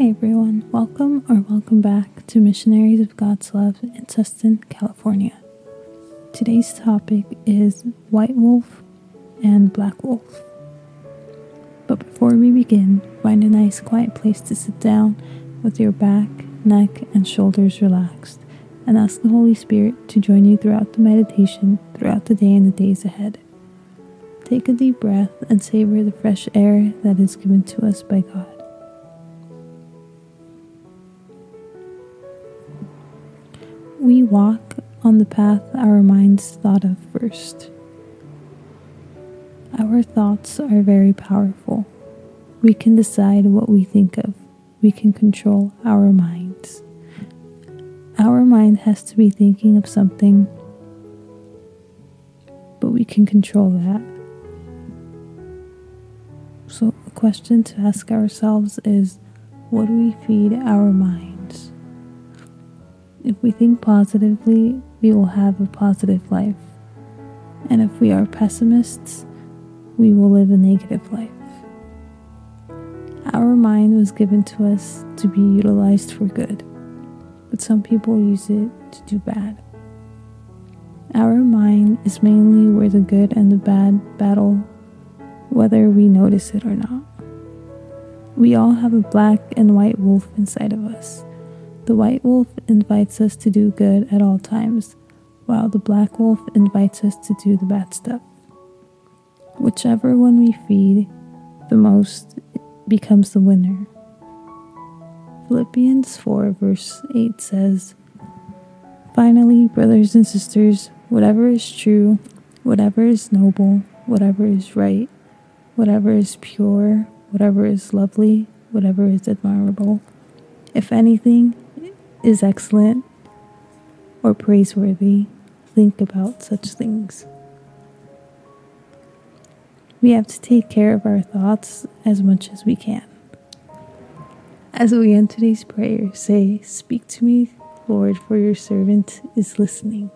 Hey everyone, welcome or welcome back to Missionaries of God's Love in Tustin, California. Today's topic is white wolf and black wolf. But before we begin, find a nice quiet place to sit down with your back, neck, and shoulders relaxed and ask the Holy Spirit to join you throughout the meditation throughout the day and the days ahead. Take a deep breath and savor the fresh air that is given to us by God. We walk on the path our minds thought of first. Our thoughts are very powerful. We can decide what we think of. We can control our minds. Our mind has to be thinking of something, but we can control that. So, a question to ask ourselves is what do we feed our minds? If we think positively, we will have a positive life. And if we are pessimists, we will live a negative life. Our mind was given to us to be utilized for good, but some people use it to do bad. Our mind is mainly where the good and the bad battle whether we notice it or not. We all have a black and white wolf inside of us. The white wolf invites us to do good at all times, while the black wolf invites us to do the bad stuff. Whichever one we feed the most becomes the winner. Philippians 4, verse 8 says, Finally, brothers and sisters, whatever is true, whatever is noble, whatever is right, whatever is pure, whatever is lovely, whatever is admirable, if anything is excellent or praiseworthy, think about such things. We have to take care of our thoughts as much as we can. As we end today's prayer, say, Speak to me, Lord, for your servant is listening.